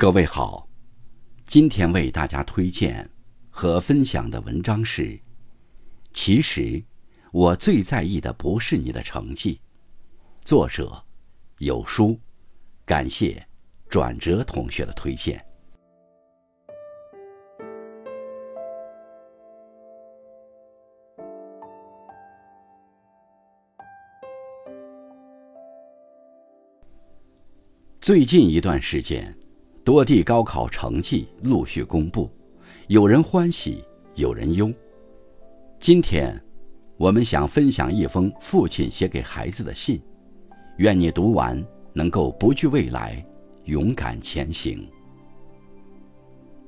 各位好，今天为大家推荐和分享的文章是：其实我最在意的不是你的成绩。作者有书，感谢转折同学的推荐。最近一段时间。多地高考成绩陆续公布，有人欢喜，有人忧。今天，我们想分享一封父亲写给孩子的信，愿你读完能够不惧未来，勇敢前行。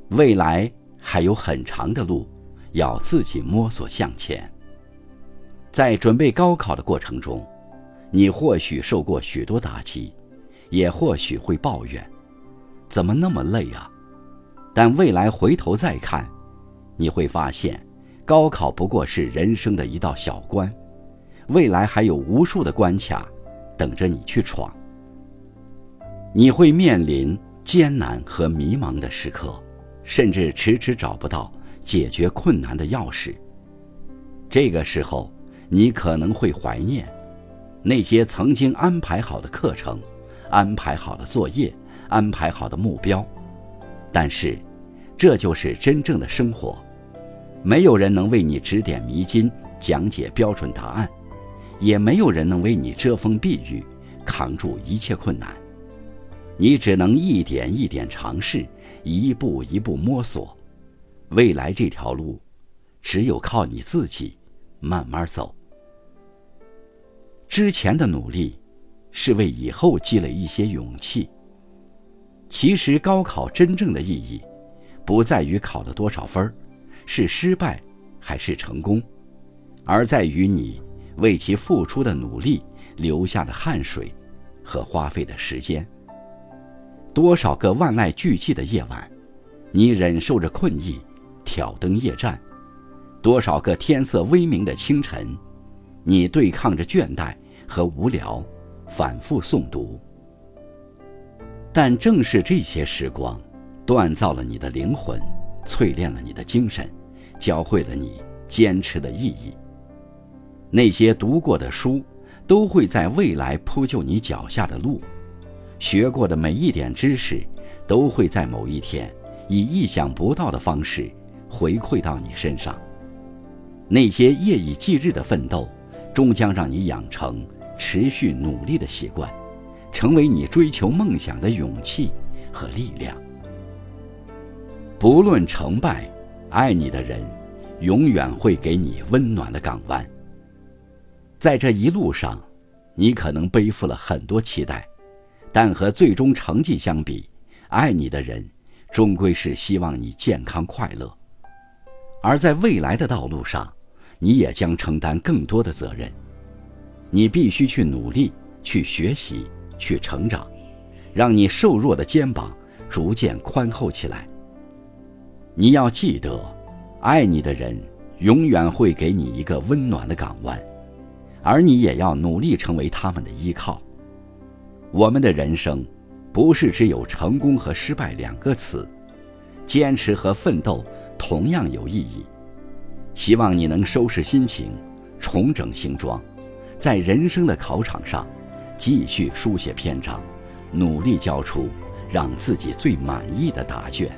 未来还有很长的路，要自己摸索向前。在准备高考的过程中，你或许受过许多打击，也或许会抱怨。怎么那么累啊？但未来回头再看，你会发现，高考不过是人生的一道小关，未来还有无数的关卡等着你去闯。你会面临艰难和迷茫的时刻，甚至迟迟找不到解决困难的钥匙。这个时候，你可能会怀念那些曾经安排好的课程，安排好的作业。安排好的目标，但是，这就是真正的生活。没有人能为你指点迷津、讲解标准答案，也没有人能为你遮风避雨、扛住一切困难。你只能一点一点尝试，一步一步摸索。未来这条路，只有靠你自己慢慢走。之前的努力，是为以后积累一些勇气。其实高考真正的意义，不在于考了多少分儿，是失败还是成功，而在于你为其付出的努力、流下的汗水和花费的时间。多少个万籁俱寂的夜晚，你忍受着困意，挑灯夜战；多少个天色微明的清晨，你对抗着倦怠和无聊，反复诵读。但正是这些时光，锻造了你的灵魂，淬炼了你的精神，教会了你坚持的意义。那些读过的书，都会在未来铺就你脚下的路；学过的每一点知识，都会在某一天，以意想不到的方式回馈到你身上。那些夜以继日的奋斗，终将让你养成持续努力的习惯。成为你追求梦想的勇气和力量。不论成败，爱你的人永远会给你温暖的港湾。在这一路上，你可能背负了很多期待，但和最终成绩相比，爱你的人终归是希望你健康快乐。而在未来的道路上，你也将承担更多的责任。你必须去努力，去学习。去成长，让你瘦弱的肩膀逐渐宽厚起来。你要记得，爱你的人永远会给你一个温暖的港湾，而你也要努力成为他们的依靠。我们的人生，不是只有成功和失败两个词，坚持和奋斗同样有意义。希望你能收拾心情，重整行装，在人生的考场上。继续书写篇章，努力交出让自己最满意的答卷。